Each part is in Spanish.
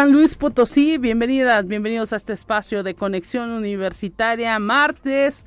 San Luis Potosí, bienvenidas, bienvenidos a este espacio de conexión universitaria, martes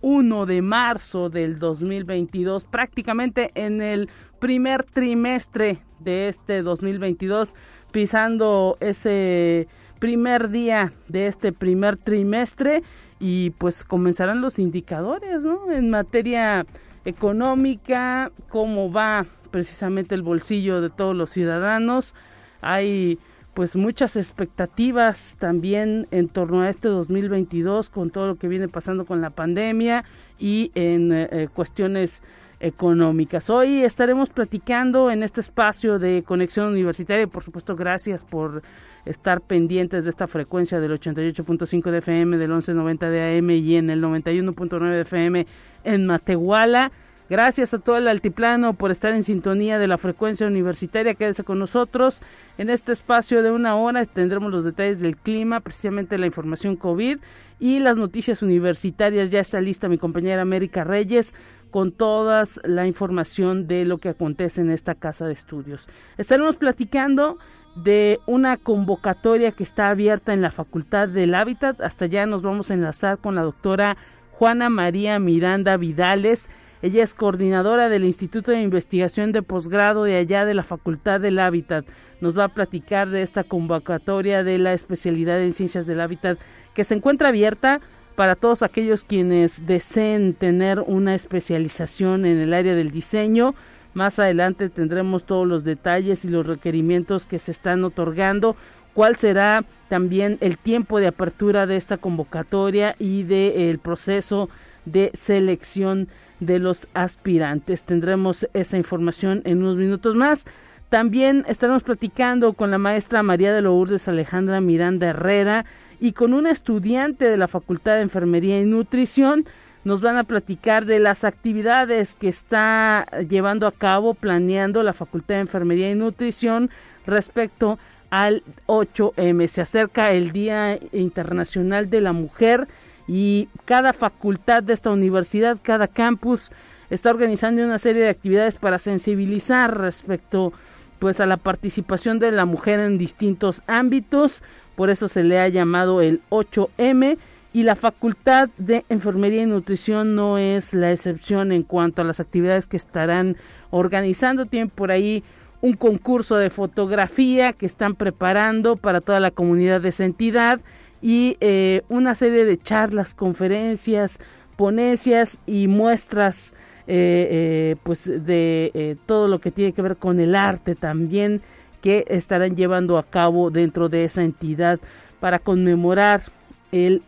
1 de marzo del 2022, prácticamente en el primer trimestre de este 2022, pisando ese primer día de este primer trimestre y pues comenzarán los indicadores. En materia económica, cómo va precisamente el bolsillo de todos los ciudadanos. Hay pues muchas expectativas también en torno a este 2022 con todo lo que viene pasando con la pandemia y en eh, eh, cuestiones económicas. Hoy estaremos platicando en este espacio de conexión universitaria. Por supuesto, gracias por estar pendientes de esta frecuencia del 88.5 de FM, del 11.90 de AM y en el 91.9 de FM en Matehuala. Gracias a todo el altiplano por estar en sintonía de la frecuencia universitaria. Quédese con nosotros. En este espacio de una hora tendremos los detalles del clima, precisamente la información COVID y las noticias universitarias. Ya está lista mi compañera América Reyes con toda la información de lo que acontece en esta casa de estudios. Estaremos platicando de una convocatoria que está abierta en la Facultad del Hábitat. Hasta allá nos vamos a enlazar con la doctora Juana María Miranda Vidales. Ella es coordinadora del Instituto de Investigación de Posgrado de allá de la Facultad del Hábitat. Nos va a platicar de esta convocatoria de la especialidad en Ciencias del Hábitat que se encuentra abierta para todos aquellos quienes deseen tener una especialización en el área del diseño. Más adelante tendremos todos los detalles y los requerimientos que se están otorgando, cuál será también el tiempo de apertura de esta convocatoria y del proceso de selección de los aspirantes. Tendremos esa información en unos minutos más. También estaremos platicando con la maestra María de Lourdes Alejandra Miranda Herrera y con una estudiante de la Facultad de Enfermería y Nutrición. Nos van a platicar de las actividades que está llevando a cabo, planeando la Facultad de Enfermería y Nutrición respecto al 8M. Se acerca el Día Internacional de la Mujer y cada facultad de esta universidad, cada campus está organizando una serie de actividades para sensibilizar respecto pues a la participación de la mujer en distintos ámbitos, por eso se le ha llamado el 8M y la Facultad de Enfermería y Nutrición no es la excepción en cuanto a las actividades que estarán organizando, tienen por ahí un concurso de fotografía que están preparando para toda la comunidad de esa entidad y eh, una serie de charlas, conferencias, ponencias y muestras eh, eh, pues de todo lo que tiene que ver con el arte también que estarán llevando a cabo dentro de esa entidad para conmemorar el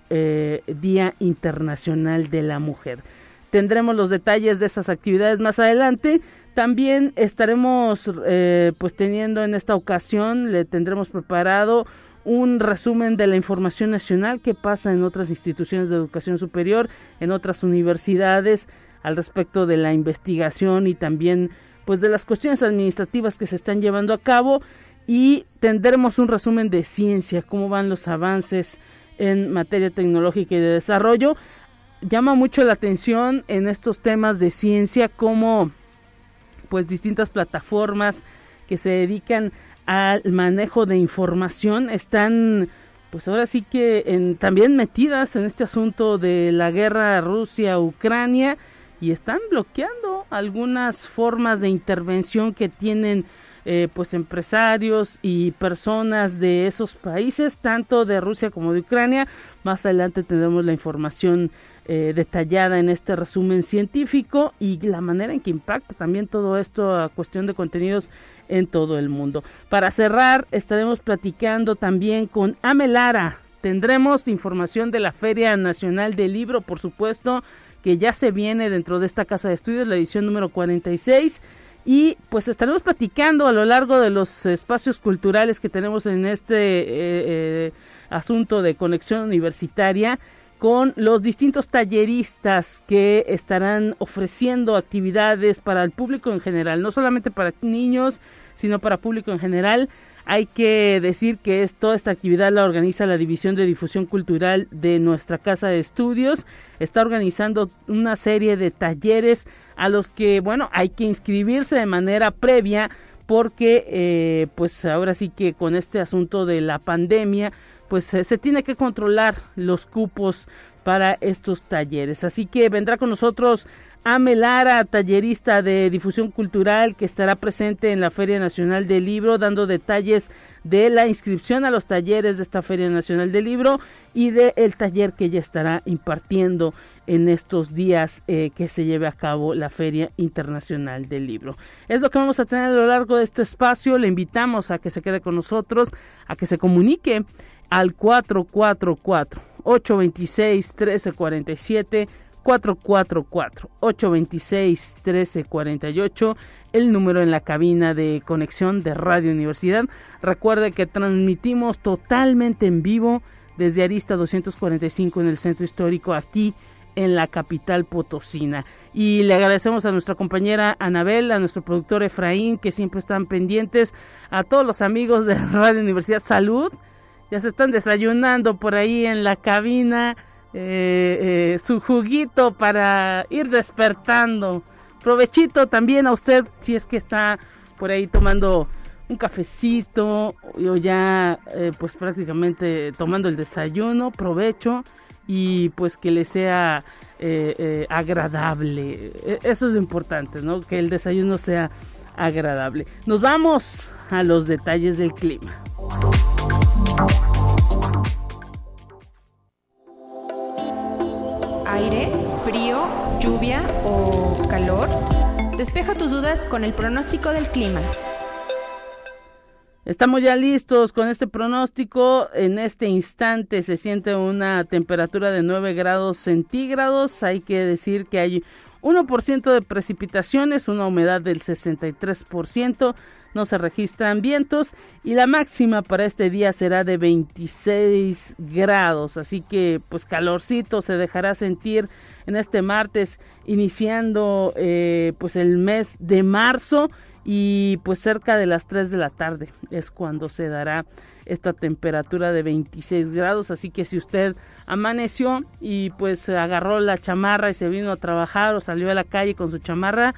Día Internacional de la Mujer. Tendremos los detalles de esas actividades más adelante. También estaremos pues teniendo en esta ocasión, le tendremos preparado un resumen de la información nacional que pasa en otras instituciones de educación superior, en otras universidades, al respecto de la investigación y también pues de las cuestiones administrativas que se están llevando a cabo y tendremos un resumen de ciencia, cómo van los avances en materia tecnológica y de desarrollo. Llama mucho la atención en estos temas de ciencia cómo pues distintas plataformas que se dedican al manejo de información están pues ahora sí que en, también metidas en este asunto de la guerra Rusia-Ucrania y están bloqueando algunas formas de intervención que tienen eh, pues empresarios y personas de esos países, tanto de Rusia como de Ucrania. Más adelante tendremos la información eh, detallada en este resumen científico y la manera en que impacta también todo esto a cuestión de contenidos en todo el mundo. Para cerrar, estaremos platicando también con Amelara. Tendremos información de la Feria Nacional del Libro, por supuesto, que ya se viene dentro de esta casa de estudios, la edición número 46 y pues estaremos platicando a lo largo de los espacios culturales que tenemos en este eh, eh, asunto de conexión universitaria con los distintos talleristas que estarán ofreciendo actividades para el público en general, no solamente para niños, sino para público en general. Hay que decir que es, toda esta actividad la organiza la División de Difusión Cultural de nuestra Casa de Estudios. Está organizando una serie de talleres a los que, bueno, hay que inscribirse de manera previa porque, eh, pues ahora sí que con este asunto de la pandemia, pues se tiene que controlar los cupos para estos talleres. Así que vendrá con nosotros Amelara, tallerista de difusión cultural, que estará presente en la Feria Nacional del Libro, dando detalles de la inscripción a los talleres de esta Feria Nacional del Libro y del taller que ya estará impartiendo en estos días eh, que se lleve a cabo la Feria Internacional del Libro. Es lo que vamos a tener a lo largo de este espacio. Le invitamos a que se quede con nosotros, a que se comunique al 444 826 1347 444 826 1348 el número en la cabina de conexión de Radio Universidad. Recuerde que transmitimos totalmente en vivo desde Arista 245 en el centro histórico aquí en la capital potosina. Y le agradecemos a nuestra compañera Anabel, a nuestro productor Efraín, que siempre están pendientes, a todos los amigos de Radio Universidad Salud ya se están desayunando por ahí en la cabina eh, eh, su juguito para ir despertando. Provechito también a usted si es que está por ahí tomando un cafecito o ya eh, pues prácticamente tomando el desayuno, provecho y pues que le sea agradable. E, eso es lo importante, ¿no? Que el desayuno sea agradable. Nos vamos a los detalles del clima. Aire, frío, lluvia o calor. Despeja tus dudas con el pronóstico del clima. Estamos ya listos con este pronóstico. En este instante se siente una temperatura de 9 grados centígrados. Hay que decir que hay 1% de precipitaciones, una humedad del 63%, no se registran vientos y la máxima para este día será de 26 grados, así que pues calorcito se dejará sentir en este martes iniciando eh, pues el mes de marzo y pues cerca de las 3 de la tarde es cuando se dará esta temperatura de 26 grados, así que si usted amaneció y pues agarró la chamarra y se vino a trabajar o salió a la calle con su chamarra,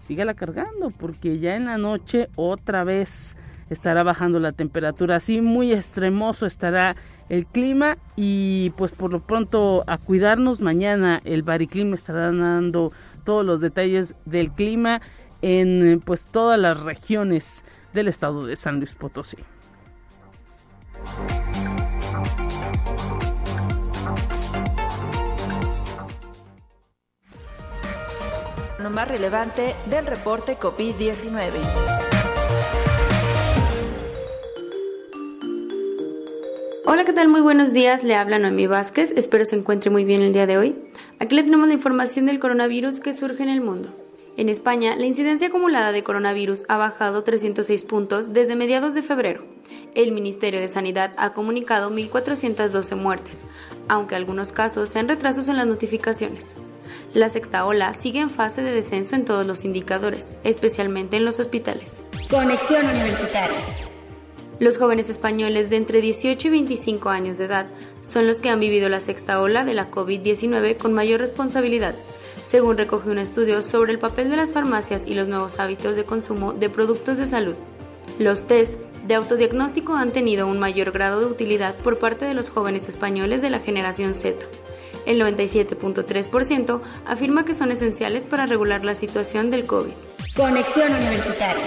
sígala cargando porque ya en la noche otra vez estará bajando la temperatura, así muy extremoso estará el clima y pues por lo pronto a cuidarnos, mañana el Bariclima estará dando todos los detalles del clima en pues todas las regiones del estado de San Luis Potosí. Lo más relevante del reporte COVID-19. Hola, ¿qué tal? Muy buenos días. Le habla Noemí Vázquez. Espero se encuentre muy bien el día de hoy. Aquí le tenemos la información del coronavirus que surge en el mundo. En España, la incidencia acumulada de coronavirus ha bajado 306 puntos desde mediados de febrero. El Ministerio de Sanidad ha comunicado 1.412 muertes, aunque algunos casos sean retrasos en las notificaciones. La sexta ola sigue en fase de descenso en todos los indicadores, especialmente en los hospitales. Conexión Universitaria. Los jóvenes españoles de entre 18 y 25 años de edad son los que han vivido la sexta ola de la COVID-19 con mayor responsabilidad, según recoge un estudio sobre el papel de las farmacias y los nuevos hábitos de consumo de productos de salud. Los test de autodiagnóstico han tenido un mayor grado de utilidad por parte de los jóvenes españoles de la generación Z. El 97.3% afirma que son esenciales para regular la situación del COVID. Conexión Universitaria.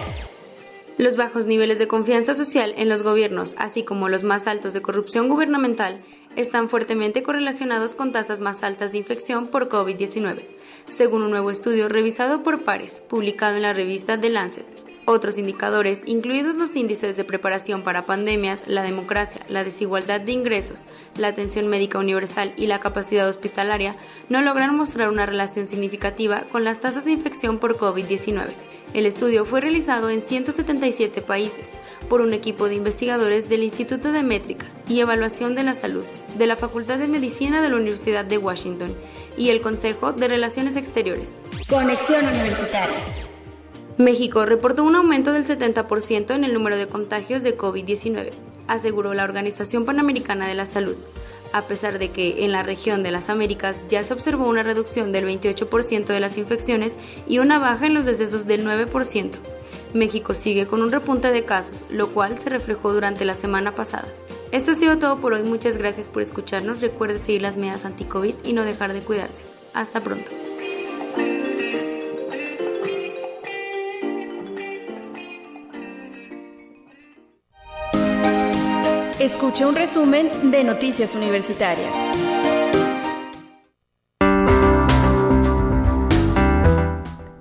Los bajos niveles de confianza social en los gobiernos, así como los más altos de corrupción gubernamental, están fuertemente correlacionados con tasas más altas de infección por COVID-19, según un nuevo estudio revisado por pares, publicado en la revista The Lancet. Otros indicadores, incluidos los índices de preparación para pandemias, la democracia, la desigualdad de ingresos, la atención médica universal y la capacidad hospitalaria, no lograron mostrar una relación significativa con las tasas de infección por COVID-19. El estudio fue realizado en 177 países por un equipo de investigadores del Instituto de Métricas y Evaluación de la Salud de la Facultad de Medicina de la Universidad de Washington y el Consejo de Relaciones Exteriores. Conexión Universitaria. México reportó un aumento del 70% en el número de contagios de COVID-19, aseguró la Organización Panamericana de la Salud, a pesar de que en la región de las Américas ya se observó una reducción del 28% de las infecciones y una baja en los decesos del 9%. México sigue con un repunte de casos, lo cual se reflejó durante la semana pasada. Esto ha sido todo por hoy, muchas gracias por escucharnos, recuerde seguir las medidas anti-COVID y no dejar de cuidarse. Hasta pronto. Escucha un resumen de Noticias Universitarias.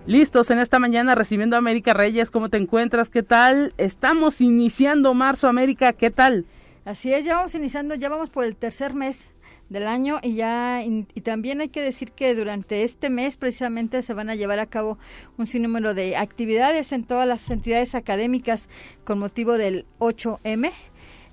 Listos en esta mañana recibiendo a América Reyes. ¿Cómo te encuentras? ¿Qué tal? Estamos iniciando marzo, América. ¿Qué tal? Así es, ya vamos iniciando, ya vamos por el tercer mes del año y ya y, también hay que decir que durante este mes precisamente se van a llevar a cabo un sinnúmero de actividades en todas las entidades académicas con motivo del 8M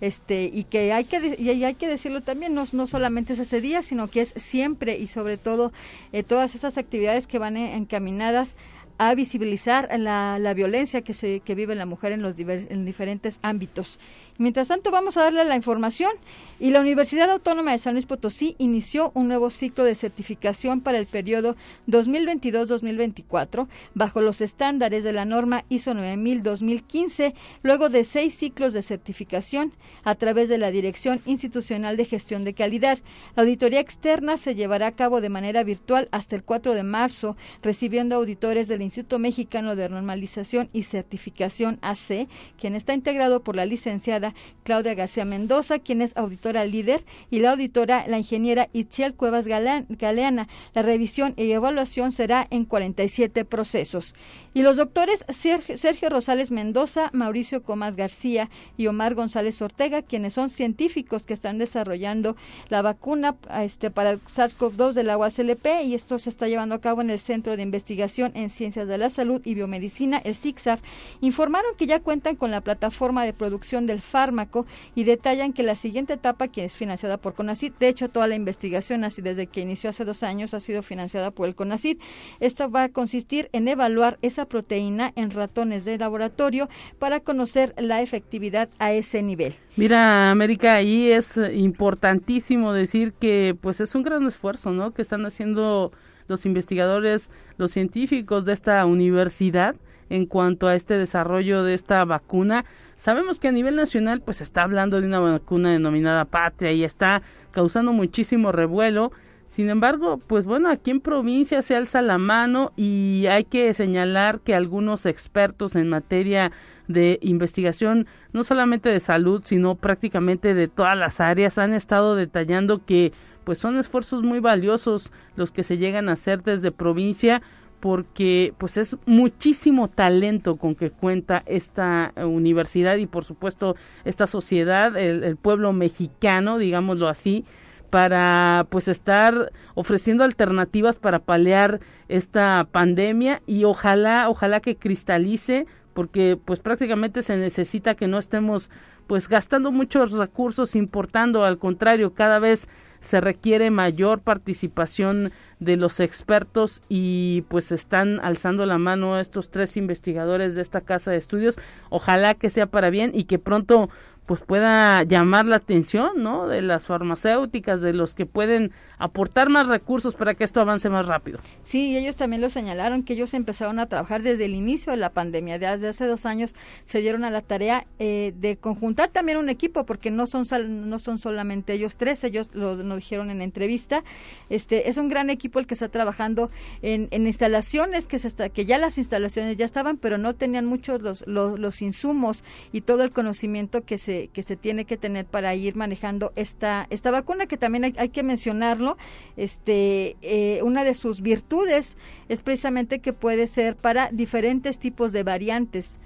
este y que hay que y hay que decirlo también no, no solamente es ese día sino que es siempre y sobre todo eh, todas esas actividades que van encaminadas a visibilizar la, la violencia que se que vive la mujer en los en diferentes ámbitos. Mientras tanto vamos a darle la información y la Universidad Autónoma de San Luis Potosí inició un nuevo ciclo de certificación para el periodo 2022-2024 bajo los estándares de la norma ISO 9000-2015 luego de seis ciclos de certificación a través de la Dirección Institucional de Gestión de Calidad. La auditoría externa se llevará a cabo de manera virtual hasta el 4 de marzo recibiendo auditores del Instituto Mexicano de Normalización y Certificación AC, quien está integrado por la licenciada Claudia García Mendoza, quien es auditora líder, y la auditora, la ingeniera Itziel Cuevas Galeana. La revisión y evaluación será en 47 procesos. Y los doctores Sergio Rosales Mendoza, Mauricio Comas García y Omar González Ortega, quienes son científicos que están desarrollando la vacuna este, para el SARS-CoV-2 del agua CLP y esto se está llevando a cabo en el Centro de Investigación en Ciencias de la Salud y Biomedicina, el CICSAF, informaron que ya cuentan con la plataforma de producción del fármaco y detallan que la siguiente etapa, que es financiada por CONACID, de hecho toda la investigación así desde que inició hace dos años ha sido financiada por el CONACID. Esto va a consistir en evaluar esa proteína en ratones de laboratorio para conocer la efectividad a ese nivel. Mira, América, ahí es importantísimo decir que pues es un gran esfuerzo, ¿no? Que están haciendo los investigadores, los científicos de esta universidad en cuanto a este desarrollo de esta vacuna. Sabemos que a nivel nacional pues está hablando de una vacuna denominada Patria y está causando muchísimo revuelo. Sin embargo, pues bueno, aquí en provincia se alza la mano y hay que señalar que algunos expertos en materia de investigación, no solamente de salud, sino prácticamente de todas las áreas, han estado detallando que pues son esfuerzos muy valiosos los que se llegan a hacer desde provincia porque pues es muchísimo talento con que cuenta esta universidad y por supuesto esta sociedad, el, pueblo mexicano, digámoslo así, para pues estar ofreciendo alternativas para paliar esta pandemia y ojalá, ojalá que cristalice porque pues prácticamente se necesita que no estemos pues gastando muchos recursos importando, al contrario, cada vez se requiere mayor participación de los expertos y pues están alzando la mano estos tres investigadores de esta casa de estudios. Ojalá que sea para bien y que pronto pues pueda llamar la atención, ¿no? De las farmacéuticas, de los que pueden aportar más recursos para que esto avance más rápido. Sí, ellos también lo señalaron que ellos empezaron a trabajar desde el inicio de la pandemia, desde hace dos años se dieron a la tarea eh, de conjuntar también un equipo, porque no son no son solamente ellos tres, ellos lo, dijeron en entrevista. Este es un gran equipo el que está trabajando en, en instalaciones que se está, que ya las instalaciones ya estaban, pero no tenían muchos los, los, los insumos y todo el conocimiento que se que se tiene que tener para ir manejando esta, esta vacuna, que también hay, que mencionarlo, este, eh, una de sus virtudes es precisamente que puede ser para diferentes tipos de variantes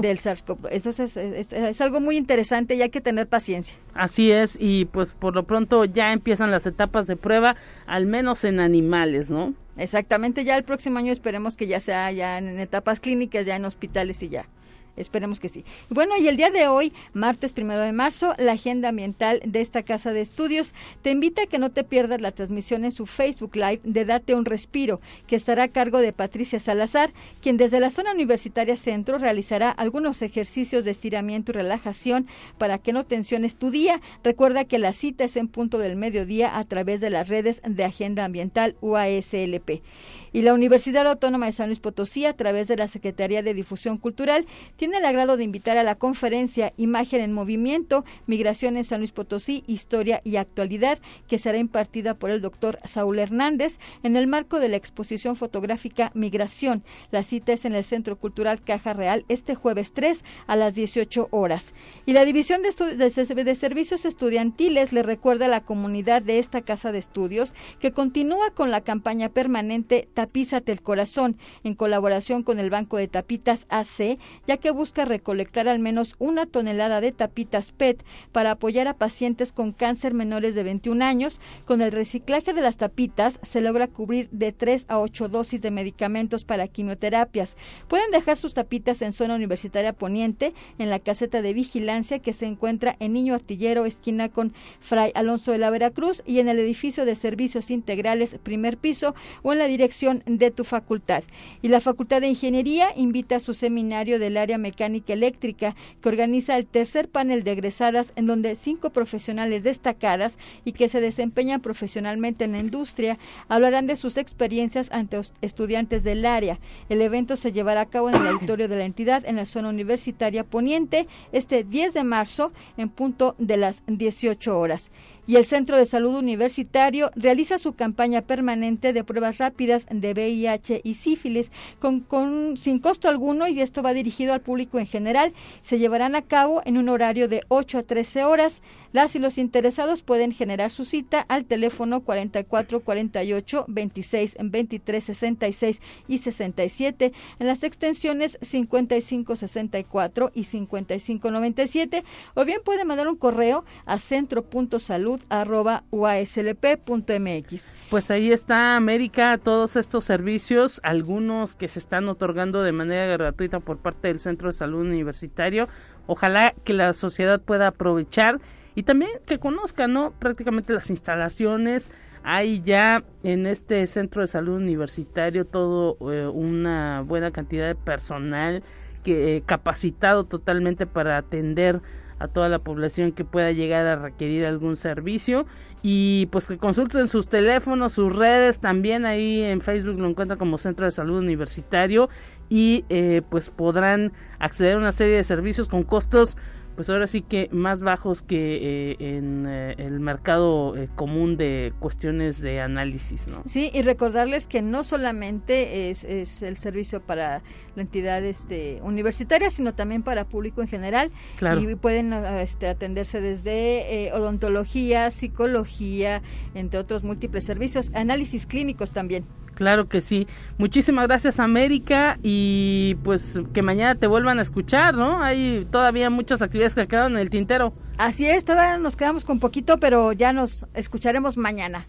del SARS-CoV. Eso es, es, algo muy interesante y hay que tener paciencia. Así es, y pues por lo pronto ya empiezan las etapas de prueba, al menos en animales, ¿no? Exactamente, ya el próximo año esperemos que ya sea ya en etapas clínicas, ya en hospitales y ya. Esperemos que sí. Bueno, y el día de hoy, martes primero de marzo, la agenda ambiental de esta casa de estudios te invita a que no te pierdas la transmisión en su Facebook Live de Date un Respiro, que estará a cargo de Patricia Salazar, quien desde la zona universitaria centro realizará algunos ejercicios de estiramiento y relajación para que no tensiones tu día. Recuerda que la cita es en punto del mediodía a través de las redes de Agenda Ambiental UASLP. Y la Universidad Autónoma de San Luis Potosí, a través de la Secretaría de Difusión Cultural, tiene el agrado de invitar a la conferencia Imagen en Movimiento, Migración en San Luis Potosí, Historia y Actualidad, que será impartida por el doctor Saúl Hernández en el marco de la exposición fotográfica Migración. La cita es en el Centro Cultural Caja Real este jueves 3 a las 18 horas. Y la División de, de, de Servicios Estudiantiles le recuerda a la comunidad de esta casa de estudios que continúa con la campaña permanente Tapízate el Corazón, en colaboración con el Banco de Tapitas AC, ya que busca recolectar al menos una tonelada de tapitas PET para apoyar a pacientes con cáncer menores de 21 años. Con el reciclaje de las tapitas se logra cubrir de 3 a 8 dosis de medicamentos para quimioterapias. Pueden dejar sus tapitas en zona universitaria poniente, en la caseta de vigilancia que se encuentra en Niño Artillero, esquina con Fray Alonso de la Veracruz, y en el edificio de servicios integrales, primer piso, o en la dirección de tu facultad. Y la Facultad de Ingeniería invita a su seminario del área mecánica eléctrica que organiza el tercer panel de egresadas en donde cinco profesionales destacadas y que se desempeñan profesionalmente en la industria hablarán de sus experiencias ante estudiantes del área. El evento se llevará a cabo en el auditorio de la entidad en la zona universitaria poniente este 10 de marzo en punto de las 18 horas y el Centro de Salud Universitario realiza su campaña permanente de pruebas rápidas de VIH y sífilis con, sin costo alguno y esto va dirigido al público en general. Se llevarán a cabo en un horario de 8 a 13 horas. Las y los interesados pueden generar su cita al teléfono 44 48 26 23 66 y 67 en las extensiones 55 64 y 55 97 o bien pueden mandar un correo a centro.salud Pues ahí está América, todos estos servicios, algunos que se están otorgando de manera gratuita por parte del Centro de Salud Universitario. Ojalá que la sociedad pueda aprovechar y también que conozcan, ¿no? Prácticamente las instalaciones. Hay ya en este centro de salud universitario todo eh, una buena cantidad de personal que eh, capacitado totalmente para atender a toda la población que pueda llegar a requerir algún servicio. Y pues que consulten sus teléfonos, sus redes, también ahí en Facebook lo encuentran como Centro de Salud Universitario. Y eh, pues podrán acceder a una serie de servicios con costos pues ahora sí que más bajos que eh, en eh, el mercado eh, común de cuestiones de análisis, ¿no? Sí, y recordarles que no solamente es, es el servicio para la entidad este, universitaria, sino también para público en general. Y pueden este, atenderse desde odontología, psicología, entre otros múltiples servicios, análisis clínicos también. Claro que sí. Muchísimas gracias América y pues que mañana te vuelvan a escuchar, ¿no? Hay todavía muchas actividades que quedan en el tintero. Así es, todavía nos quedamos con poquito, pero ya nos escucharemos mañana.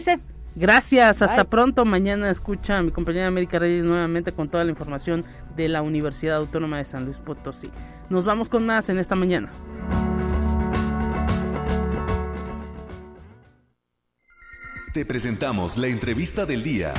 ser. Gracias, hasta pronto. Mañana escucha a mi compañera América Reyes nuevamente con toda la información de la Universidad Autónoma de San Luis Potosí. Nos vamos con más en esta mañana. Te presentamos la entrevista del día.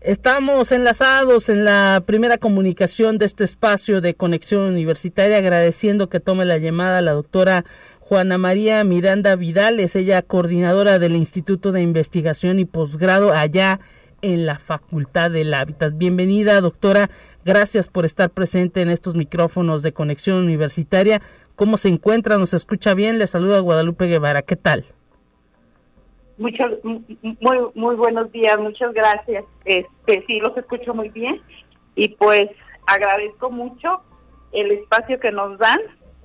Estamos enlazados en la primera comunicación de este espacio de conexión universitaria, agradeciendo que tome la llamada la doctora Juana María Miranda Vidal, es ella coordinadora del Instituto de Investigación y Posgrado allá en la Facultad del Hábitat. Bienvenida, doctora. Gracias por estar presente en estos micrófonos de conexión universitaria. ¿Cómo se encuentra? ¿Nos escucha bien? Le saluda Guadalupe Guevara. ¿Qué tal? Muchos, muy, muy buenos días, muchas gracias. Este, sí, los escucho muy bien y pues agradezco mucho el espacio que nos dan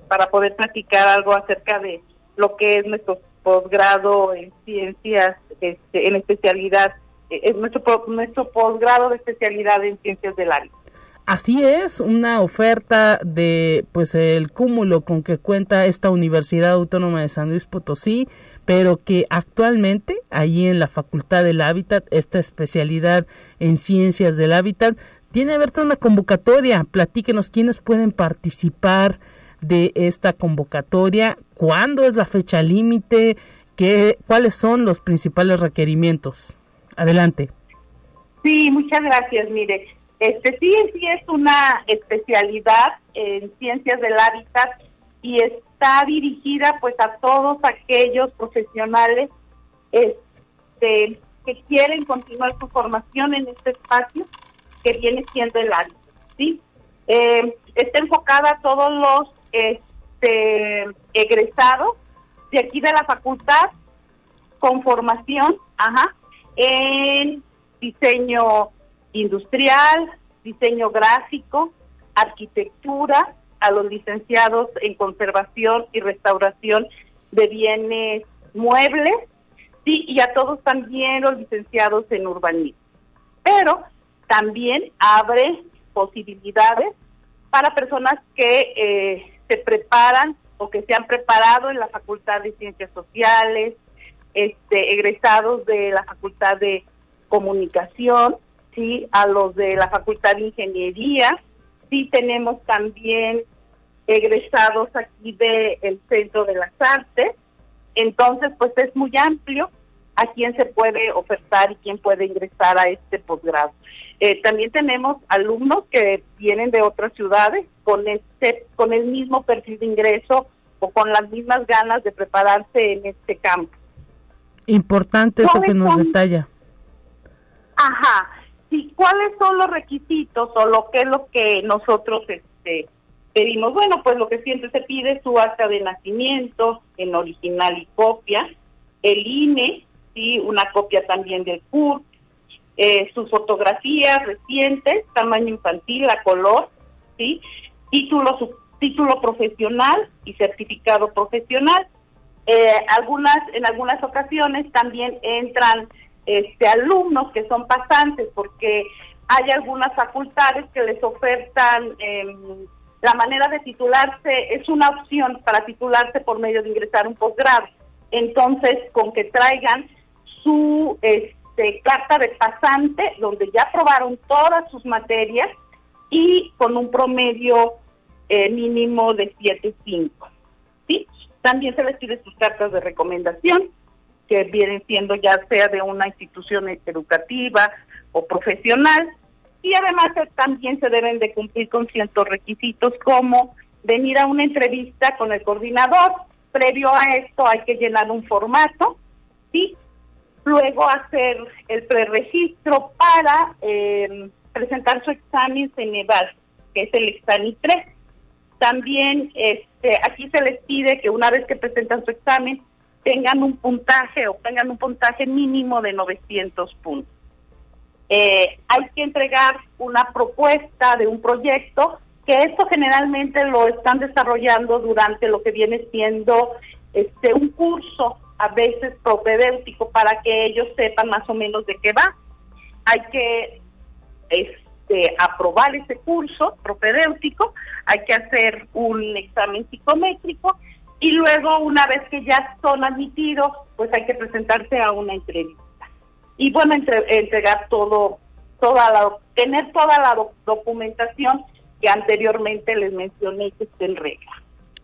para poder platicar algo acerca de lo que es nuestro posgrado en ciencias, este, en especialidad, eh, es nuestro, nuestro posgrado de especialidad en ciencias del área. Así es, una oferta de pues el cúmulo con que cuenta esta Universidad Autónoma de San Luis Potosí, pero que actualmente ahí en la Facultad del Hábitat, esta especialidad en ciencias del hábitat, tiene abierta una convocatoria. Platíquenos quiénes pueden participar de esta convocatoria, cuándo es la fecha límite, qué, cuáles son los principales requerimientos. Adelante. Sí, muchas gracias. Mire, este sí, sí es una especialidad en ciencias del hábitat y está dirigida pues a todos aquellos profesionales este, que quieren continuar su formación en este espacio que viene siendo el hábitat, ¿sí? Eh, está enfocada a todos los este, egresados de aquí de la facultad con formación, ajá, en diseño industrial, diseño gráfico, arquitectura, a los licenciados en conservación y restauración de bienes muebles, sí, y a todos también los licenciados en urbanismo. Pero también abre posibilidades para personas que eh, se preparan o que se han preparado en la Facultad de Ciencias Sociales, este, egresados de la Facultad de Comunicación, sí, a los de la Facultad de Ingeniería, sí tenemos también egresados aquí del el Centro de las Artes, entonces pues es muy amplio a quién se puede ofertar y quién puede ingresar a este posgrado. Eh, también tenemos alumnos que vienen de otras ciudades con este, con el mismo perfil de ingreso o con las mismas ganas de prepararse en este campo. Importante eso que nos detalla. Ajá, ¿Y cuáles son los requisitos o lo que es lo que nosotros este, pedimos? Bueno, pues lo que siempre se pide su acta de nacimiento en original y copia, el INE, sí, una copia también del CURP, eh, sus fotografías recientes, tamaño infantil, a color, sí, título, título profesional y certificado profesional. Eh, algunas, en algunas ocasiones también entran este, alumnos que son pasantes, porque hay algunas facultades que les ofertan em, la manera de titularse, es una opción para titularse por medio de ingresar un posgrado. Entonces, con que traigan su este, carta de pasante, donde ya aprobaron todas sus materias y con un promedio eh, mínimo de 7.5. ¿sí? También se les pide sus cartas de recomendación que vienen siendo ya sea de una institución educativa o profesional, y además también se deben de cumplir con ciertos requisitos como venir a una entrevista con el coordinador, previo a esto hay que llenar un formato, ¿sí? luego hacer el preregistro para eh, presentar su examen Ceneval, que es el examen 3. También este, aquí se les pide que una vez que presentan su examen, tengan un puntaje o tengan un puntaje mínimo de 900 puntos. Eh, hay que entregar una propuesta de un proyecto, que esto generalmente lo están desarrollando durante lo que viene siendo este un curso, a veces propedéutico, para que ellos sepan más o menos de qué va. Hay que este, aprobar ese curso propedéutico, hay que hacer un examen psicométrico y luego una vez que ya son admitidos, pues hay que presentarse a una entrevista. Y bueno, entregar todo, toda la, tener toda la documentación que anteriormente les mencioné que esté en regla.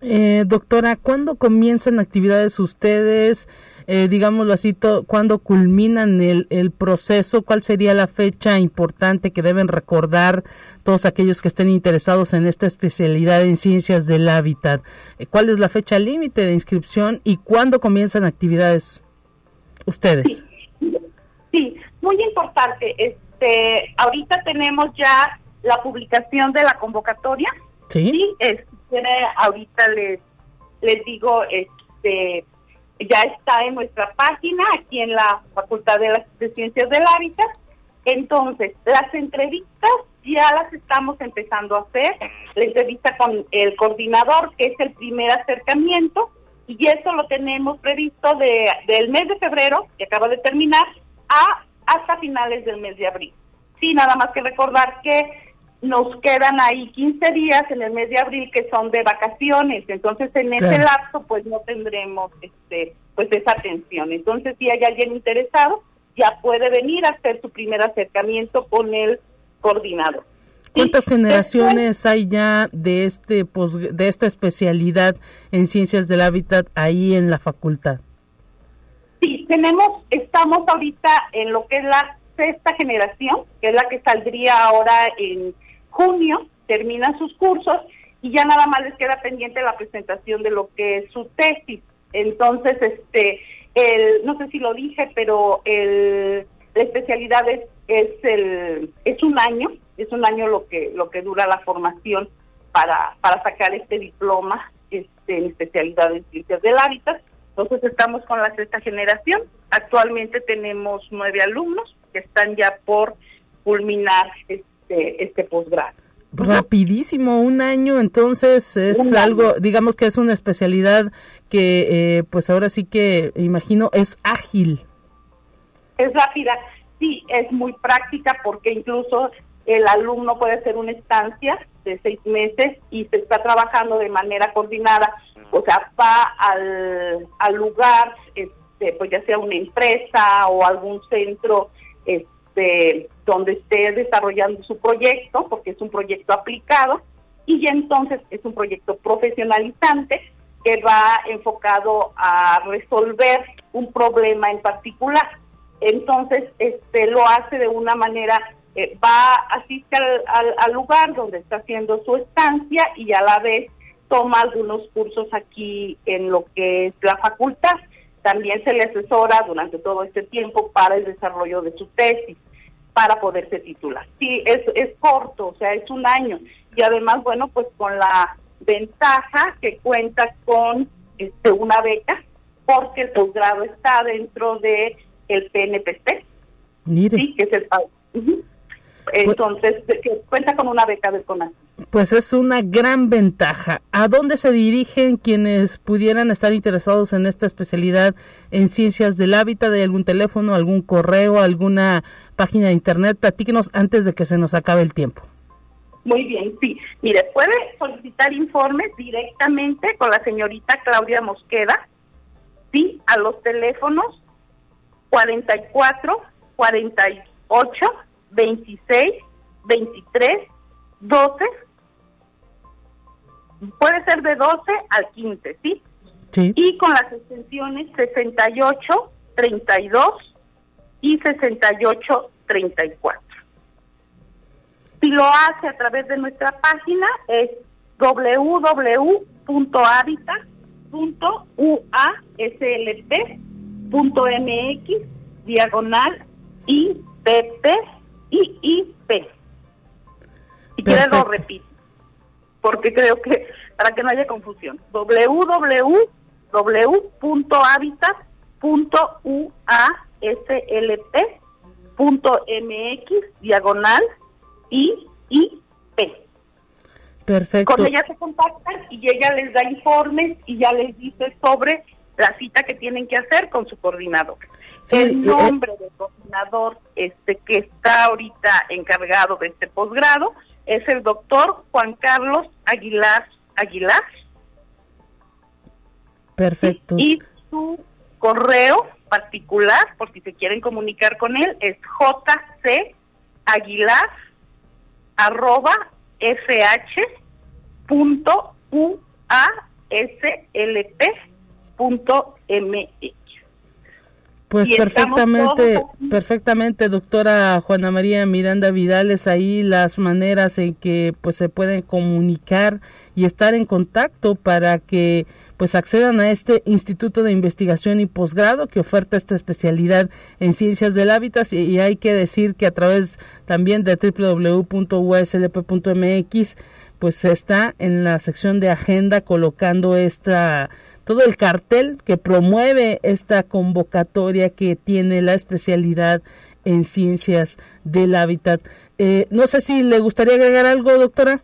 Eh, doctora, ¿cuándo comienzan actividades ustedes? Eh, digámoslo así, ¿cuándo culminan el, el, proceso? ¿Cuál sería la fecha importante que deben recordar todos aquellos que estén interesados en esta especialidad en ciencias del hábitat? Eh, ¿Cuál es la fecha límite de inscripción y cuándo comienzan actividades ustedes? Sí, muy importante. Este, ahorita tenemos ya la publicación de la convocatoria. Sí. sí es, ahorita les, les digo, este, ya está en nuestra página, aquí en la Facultad de, las, Ciencias del Hábitat. Entonces, las entrevistas ya las estamos empezando a hacer. La entrevista con el coordinador, que es el primer acercamiento, y eso lo tenemos previsto de, del mes de febrero, que acaba de terminar, a hasta finales del mes de abril. Sí, nada más que recordar que nos quedan ahí 15 días en el mes de abril que son de vacaciones, entonces en ese lapso pues no tendremos este pues esa atención. Entonces si hay alguien interesado, ya puede venir a hacer su primer acercamiento con el coordinador. ¿Cuántas generaciones hay ya de este de esta especialidad en ciencias del hábitat ahí en la facultad? Sí, tenemos, estamos ahorita en lo que es la sexta generación, que es la que saldría ahora en junio, terminan sus cursos y ya nada más les queda pendiente la presentación de lo que es su tesis. Entonces, este, el, no sé si lo dije, pero el, la especialidad es, es el, es un año, es un año lo que, lo que dura la formación para, para sacar este diploma este, en especialidad en ciencias del hábitat entonces estamos con la sexta generación. Actualmente tenemos nueve alumnos que están ya por culminar este, este posgrado. Rapidísimo, un año, entonces es algo, digamos que es una especialidad que eh, pues ahora sí que imagino es ágil. Es rápida, sí, es muy práctica porque incluso el alumno puede hacer una estancia de seis meses y se está trabajando de manera coordinada o sea, va al, al lugar, este, pues ya sea una empresa o algún centro este, donde esté desarrollando su proyecto, porque es un proyecto aplicado, y ya entonces es un proyecto profesionalizante que va enfocado a resolver un problema en particular. Entonces, este, lo hace de una manera, eh, va, asiste al, al lugar donde está haciendo su estancia y a la vez toma algunos cursos aquí en lo que es la facultad. También se le asesora durante todo este tiempo para el desarrollo de su tesis, para poderse titular. Sí, es, es corto, o sea, es un año. Y además, bueno, pues con la ventaja que cuenta con este, una beca, porque el posgrado está dentro de el PNPC, sí, que es el Entonces, que cuenta con una beca del CONACYT pues es una gran ventaja. ¿A dónde se dirigen quienes pudieran estar interesados en esta especialidad en ciencias del hábitat? ¿De algún teléfono, algún correo, alguna página de internet? Platíquenos antes de que se nos acabe el tiempo. Muy bien, sí. Mire, puede solicitar informes directamente con la señorita Claudia Mosqueda, sí, a los teléfonos 44 48 26 23 12 puede ser de 12 al 15, ¿sí? Sí. Y con las extensiones 68, 32 y 68, 34. Si lo hace a través de nuestra página es www.habitat.uaslp.mx diagonal IPP IIP. Si quiere lo repito porque creo que para que no haya confusión, www.habitat.uaslp.mx diagonal I I P. Perfecto. Con ella se contactan y ella les da informes y ya les dice sobre la cita que tienen que hacer con su coordinador. el eh, nombre del coordinador este que está ahorita encargado de este posgrado es el doctor Juan Carlos Aguilar Aguilar. Perfecto. Y, su correo particular, por si se quieren comunicar con él, es jc aguilar arroba fh punto punto Pues perfectamente, perfectamente, doctora Juana María Miranda Vidales, ahí las maneras en que pues se pueden comunicar y estar en contacto para que pues accedan a este Instituto de Investigación y Posgrado que oferta esta especialidad en ciencias del hábitat. Y, hay que decir que a través también de www.uslp.mx pues está en la sección de agenda colocando esta todo el cartel que promueve esta convocatoria que tiene la especialidad en ciencias del hábitat. Eh, no sé si le gustaría agregar algo, doctora.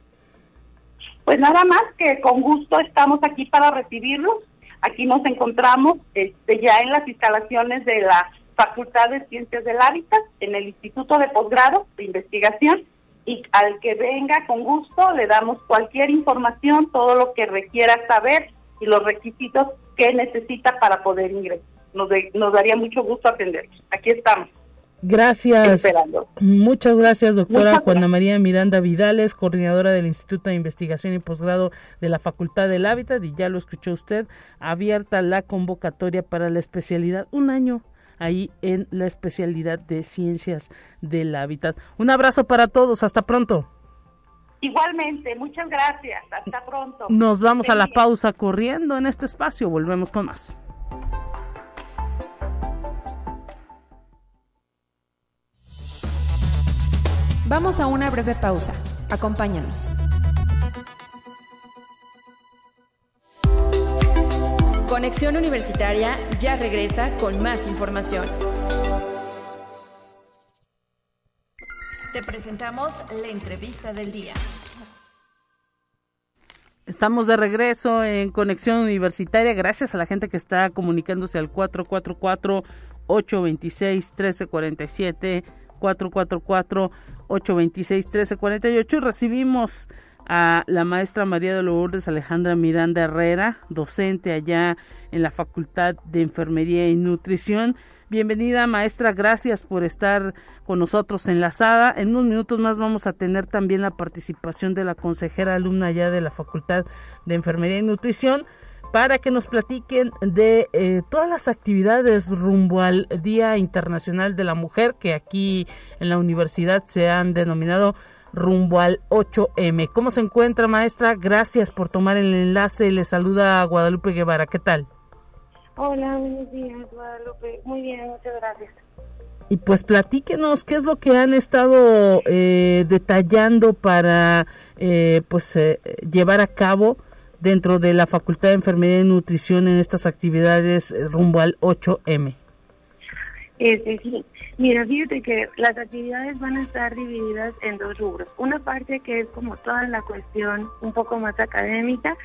Pues nada más que con gusto estamos aquí para recibirlos. Aquí nos encontramos este, ya en las instalaciones de la Facultad de Ciencias del Hábitat, en el Instituto de Posgrado de Investigación, y al que venga con gusto le damos cualquier información, todo lo que requiera saber y los requisitos que necesita para poder ingresar. Nos, nos daría mucho gusto atenderlos. Aquí estamos. Gracias. Muchas gracias, doctora Juana María Miranda Vidales, coordinadora del Instituto de Investigación y Posgrado de la Facultad del Hábitat, y ya lo escuchó usted, abierta la convocatoria para la especialidad, un año ahí en la especialidad de Ciencias del Hábitat. Un abrazo para todos, hasta pronto. Igualmente, muchas gracias, hasta pronto. Nos vamos a la pausa corriendo en este espacio, volvemos con más. Vamos a una breve pausa. Acompáñanos. Conexión Universitaria ya regresa con más información. Te presentamos la entrevista del día. Estamos de regreso en Conexión Universitaria. Gracias a la gente que está comunicándose al 444-826-1347, 444-826-1348. Recibimos a la maestra María de Lourdes Alejandra Miranda Herrera, docente allá en la Facultad de Enfermería y Nutrición. Bienvenida maestra, gracias por estar con nosotros enlazada. En unos minutos más vamos a tener también la participación de la consejera alumna allá de la Facultad de Enfermería y Nutrición para que nos platiquen de eh, todas las actividades rumbo al Día Internacional de la Mujer que aquí en la universidad se han denominado rumbo al 8M. ¿Cómo se encuentra, maestra? Gracias por tomar el enlace. Le saluda a Guadalupe Guevara. ¿Qué tal? Hola, buenos días, Guadalupe. Muy bien, muchas gracias. Y pues platíquenos qué es lo que han estado eh, detallando para eh, pues eh, llevar a cabo dentro de la Facultad de Enfermería y Nutrición en estas actividades rumbo al 8M. Este, sí, Mira, fíjate que las actividades van a estar divididas en dos rubros. Una parte que es como toda la cuestión un poco más académica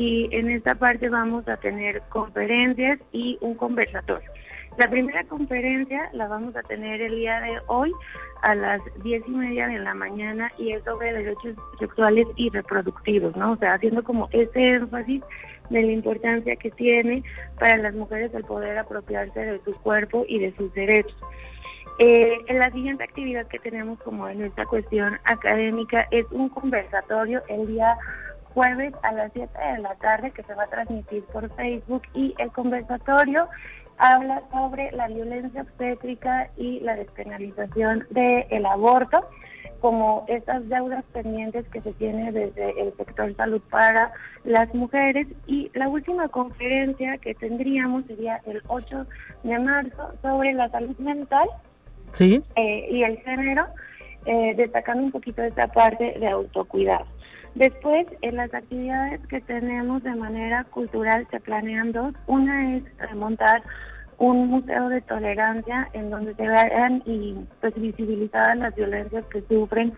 y en esta parte vamos a tener conferencias y un conversatorio. La primera conferencia la vamos a tener el día de hoy a las diez y media de la mañana y es sobre derechos sexuales y reproductivos, ¿no? O sea, haciendo como ese énfasis de la importancia que tiene para las mujeres el poder apropiarse de su cuerpo y de sus derechos. Eh, la siguiente actividad que tenemos como en esta cuestión académica es un conversatorio el día jueves a las 7 de la tarde que se va a transmitir por Facebook y el conversatorio habla sobre la violencia obstétrica y la despenalización del aborto como estas deudas pendientes que se tiene desde el sector salud para las mujeres y la última conferencia que tendríamos sería el 8 de marzo sobre la salud mental Sí. Eh, y el género, eh, destacando un poquito esta parte de autocuidado. Después, en las actividades que tenemos de manera cultural se planean dos. Una es montar un museo de tolerancia en donde se vean y pues visibilizadas las violencias que sufren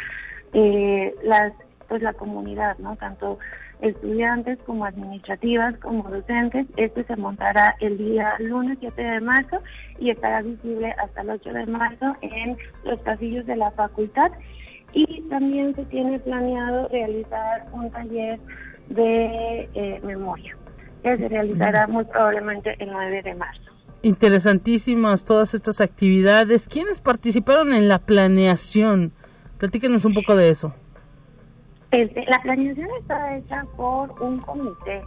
eh, las pues la comunidad, ¿no? Tanto estudiantes como administrativas como docentes. Este se montará el día lunes 7 de marzo y estará visible hasta el 8 de marzo en los pasillos de la facultad. Y también se tiene planeado realizar un taller de eh, memoria que se realizará muy probablemente el 9 de marzo. Interesantísimas todas estas actividades. ¿Quiénes participaron en la planeación? Platíquenos un poco de eso. Este, la planeación está hecha por un comité.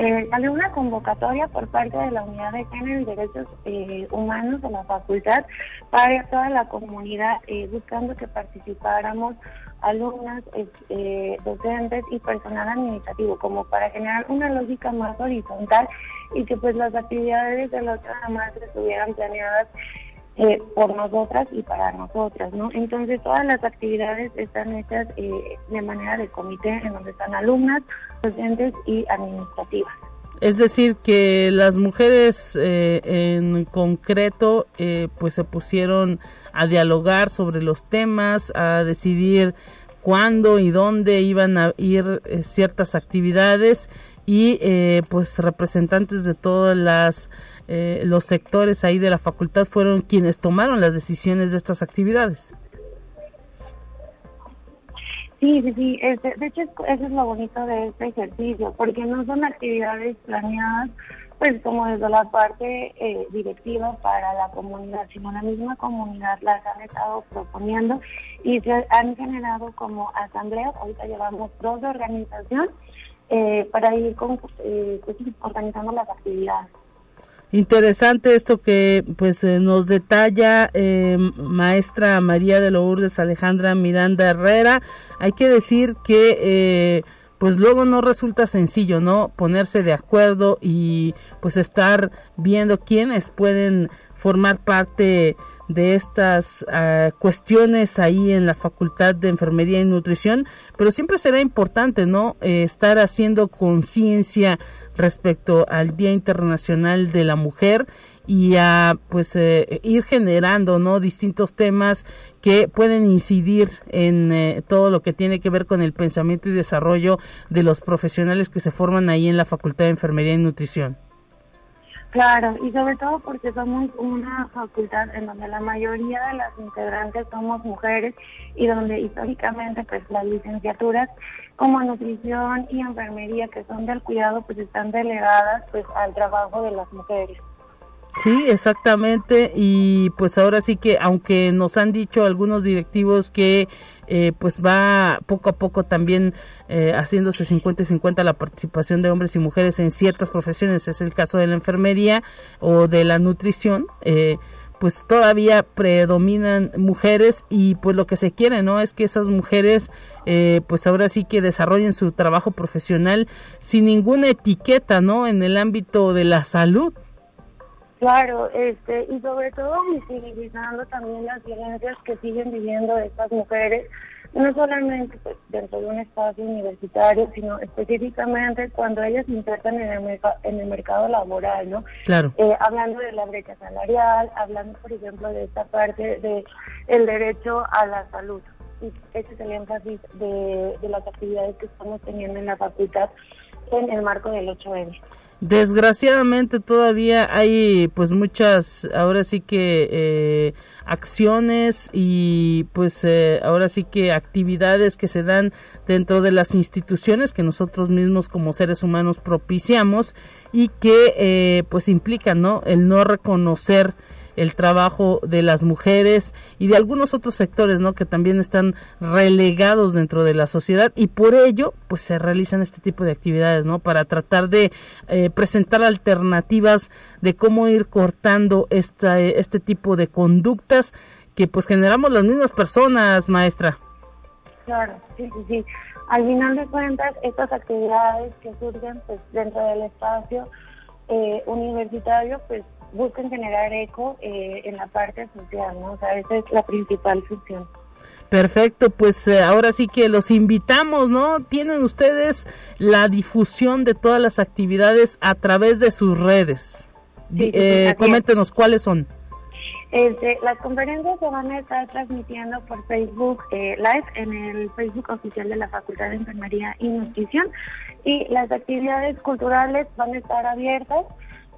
Eh, salió una convocatoria por parte de la Unidad de Género y Derechos eh, Humanos de la facultad para toda la comunidad, eh, buscando que participáramos alumnas, eh, docentes y personal administrativo, como para generar una lógica más horizontal y que pues las actividades de los más estuvieran planeadas eh, por nosotras y para nosotras, ¿no? Entonces todas las actividades están hechas eh, de manera de comité en donde están alumnas, docentes y administrativas. Es decir, que las mujeres eh, en concreto eh, pues se pusieron a dialogar sobre los temas, a decidir cuándo y dónde iban a ir eh, ciertas actividades y pues representantes de todas las los sectores ahí de la facultad fueron quienes tomaron las decisiones de estas actividades. Sí, sí, sí. Este, de hecho, eso es lo bonito de este ejercicio, porque no son actividades planeadas, pues como desde la parte eh, directiva para la comunidad, sino la misma comunidad las han estado proponiendo y se han generado como asambleas. Ahorita llevamos dos de organización eh, para ir con, eh, pues, organizando las actividades. Interesante esto que pues eh, nos detalla eh, maestra María de Lourdes Alejandra Miranda Herrera. Hay que decir que eh, pues luego no resulta sencillo, ¿no? Ponerse de acuerdo y pues estar viendo quiénes pueden formar parte de estas ah, cuestiones ahí en la Facultad de Enfermería y Nutrición, pero siempre será importante, ¿no? estar haciendo conciencia respecto al Día Internacional de la Mujer y a pues eh, ir generando no distintos temas que pueden incidir en eh, todo lo que tiene que ver con el pensamiento y desarrollo de los profesionales que se forman ahí en la Facultad de Enfermería y Nutrición. Claro, y sobre todo porque somos una facultad en donde la mayoría de las integrantes somos mujeres y donde históricamente pues las licenciaturas como nutrición y enfermería que son del cuidado pues están delegadas pues al trabajo de las mujeres. Sí, exactamente. Y pues ahora sí que, aunque nos han dicho algunos directivos que eh, pues va poco a poco también eh, haciéndose 50 y 50 la participación de hombres y mujeres en ciertas profesiones, es el caso de la enfermería o de la nutrición, eh, pues todavía predominan mujeres y pues lo que se quiere, ¿no? Es que esas mujeres pues ahora sí que desarrollen su trabajo profesional sin ninguna etiqueta, ¿no? En el ámbito de la salud. Claro, este, y sobre todo visibilizando también las violencias que siguen viviendo estas mujeres, no solamente pues, dentro de un espacio universitario, sino específicamente cuando ellas insertan en el, en el mercado laboral, ¿no? Claro. Eh, hablando de la brecha salarial, hablando, por ejemplo, de esta parte de el derecho a la salud. Y ese es el énfasis de, de las actividades que estamos teniendo en la facultad en el marco del 8M. Desgraciadamente todavía hay pues muchas, ahora sí que eh, acciones y pues eh, ahora sí que actividades que se dan dentro de las instituciones que nosotros mismos como seres humanos propiciamos y que eh, pues implican, ¿no? El no reconocer el trabajo de las mujeres y de algunos otros sectores, ¿no? Que también están relegados dentro de la sociedad y por ello, pues se realizan este tipo de actividades, ¿no? Para tratar de eh, presentar alternativas de cómo ir cortando esta, este tipo de conductas que pues generamos las mismas personas, maestra. Claro, sí, sí, sí. Al final de cuentas, estas actividades que surgen pues dentro del espacio eh, universitario, pues buscan generar eco eh, en la parte social, ¿no? O sea, esa es la principal función. Perfecto, pues eh, ahora sí que los invitamos, ¿no? Tienen ustedes la difusión de todas las actividades a través de sus redes. eh, coméntenos cuáles son. Este, las conferencias se van a estar transmitiendo por Facebook eh, Live en el Facebook oficial de la Facultad de Enfermería y Nutrición y las actividades culturales van a estar abiertas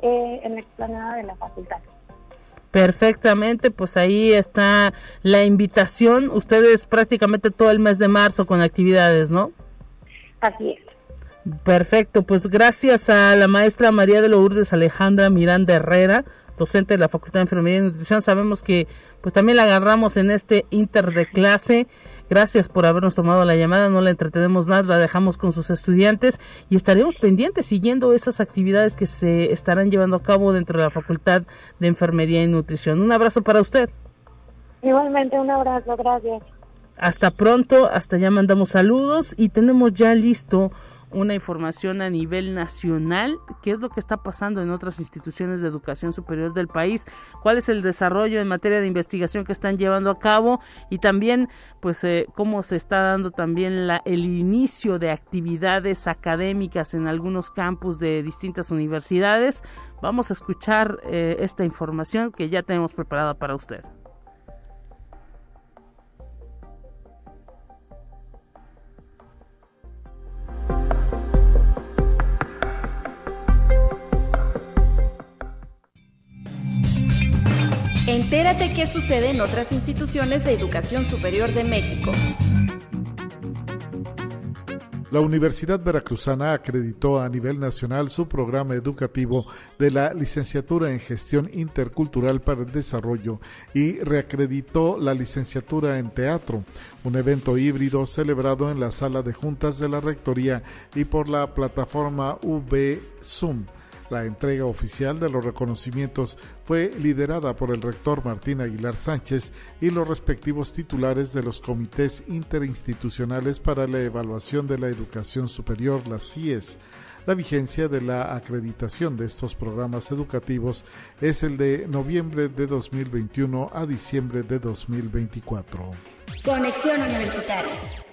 eh, en la explanada de la facultad. Perfectamente, pues ahí está la invitación. Ustedes prácticamente todo el mes de marzo con actividades, ¿no? Así es. Perfecto, pues gracias a la maestra María de Lourdes Alejandra Miranda Herrera, docente de la Facultad de Enfermería y Nutrición. Sabemos que pues también la agarramos en este inter de clase. Gracias por habernos tomado la llamada, no la entretenemos más, la dejamos con sus estudiantes y estaremos pendientes siguiendo esas actividades que se estarán llevando a cabo dentro de la Facultad de Enfermería y Nutrición. Un abrazo para usted. Igualmente, un abrazo, gracias. Hasta pronto, hasta ya mandamos saludos y tenemos ya listo una información a nivel nacional, qué es lo que está pasando en otras instituciones de educación superior del país, cuál es el desarrollo en materia de investigación que están llevando a cabo y también pues eh, cómo se está dando también el inicio de actividades académicas en algunos campus de distintas universidades. Vamos a escuchar eh, esta información que ya tenemos preparada para usted. Entérate qué sucede en otras instituciones de educación superior de México. La Universidad Veracruzana acreditó a nivel nacional su programa educativo de la licenciatura en gestión intercultural para el desarrollo y reacreditó la licenciatura en teatro, un evento híbrido celebrado en la sala de juntas de la Rectoría y por la plataforma V Zoom. La entrega oficial de los reconocimientos fue liderada por el rector Martín Aguilar Sánchez y los respectivos titulares de los comités interinstitucionales para la evaluación de la educación superior, las CIES. La vigencia de la acreditación de estos programas educativos es el de noviembre de 2021 a diciembre de 2024. Conexión Universitaria.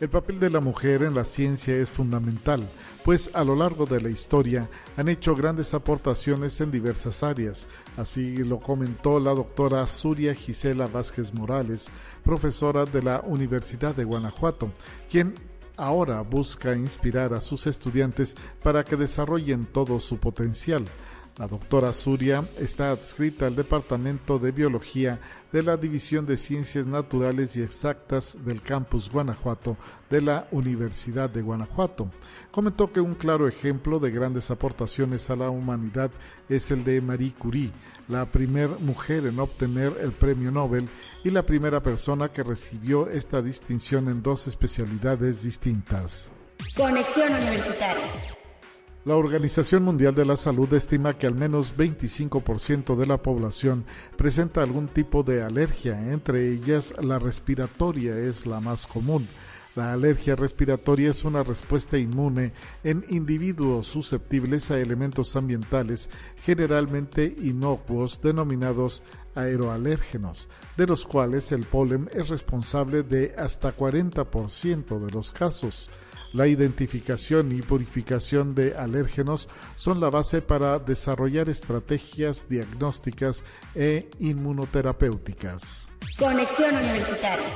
El papel de la mujer en la ciencia es fundamental, pues a lo largo de la historia han hecho grandes aportaciones en diversas áreas. Así lo comentó la doctora Suria Gisela Vázquez Morales, profesora de la Universidad de Guanajuato, quien ahora busca inspirar a sus estudiantes para que desarrollen todo su potencial. La doctora Suria está adscrita al Departamento de Biología de la División de Ciencias Naturales y Exactas del Campus Guanajuato de la Universidad de Guanajuato. Comentó que un claro ejemplo de grandes aportaciones a la humanidad es el de Marie Curie, la primera mujer en obtener el premio Nobel y la primera persona que recibió esta distinción en dos especialidades distintas. Conexión Universitaria. La Organización Mundial de la Salud estima que al menos 25% de la población presenta algún tipo de alergia, entre ellas la respiratoria es la más común. La alergia respiratoria es una respuesta inmune en individuos susceptibles a elementos ambientales generalmente inocuos denominados aeroalérgenos, de los cuales el polen es responsable de hasta 40% de los casos. La identificación y purificación de alérgenos son la base para desarrollar estrategias diagnósticas e inmunoterapéuticas. Conexión Universitaria.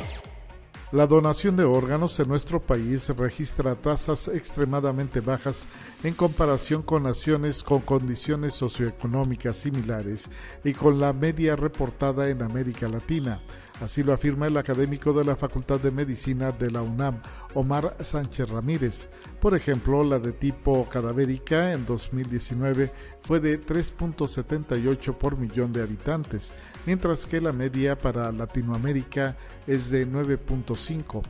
La donación de órganos en nuestro país registra tasas extremadamente bajas en comparación con naciones con condiciones socioeconómicas similares y con la media reportada en América Latina. Así lo afirma el académico de la Facultad de Medicina de la UNAM, Omar Sánchez Ramírez. Por ejemplo, la de tipo cadavérica en 2019 fue de 3.78 por millón de habitantes, mientras que la media para Latinoamérica es de 9.5.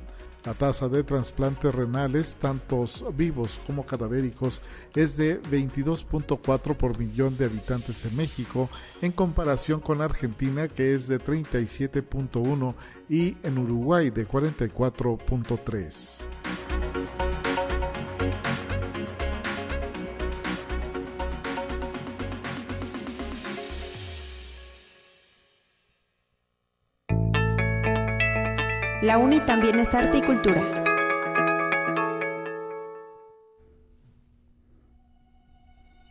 La tasa de trasplantes renales, tantos vivos como cadavéricos, es de 22.4 por millón de habitantes en México, en comparación con Argentina, que es de 37.1, y en Uruguay de 44.3. La UNI también es arte y cultura.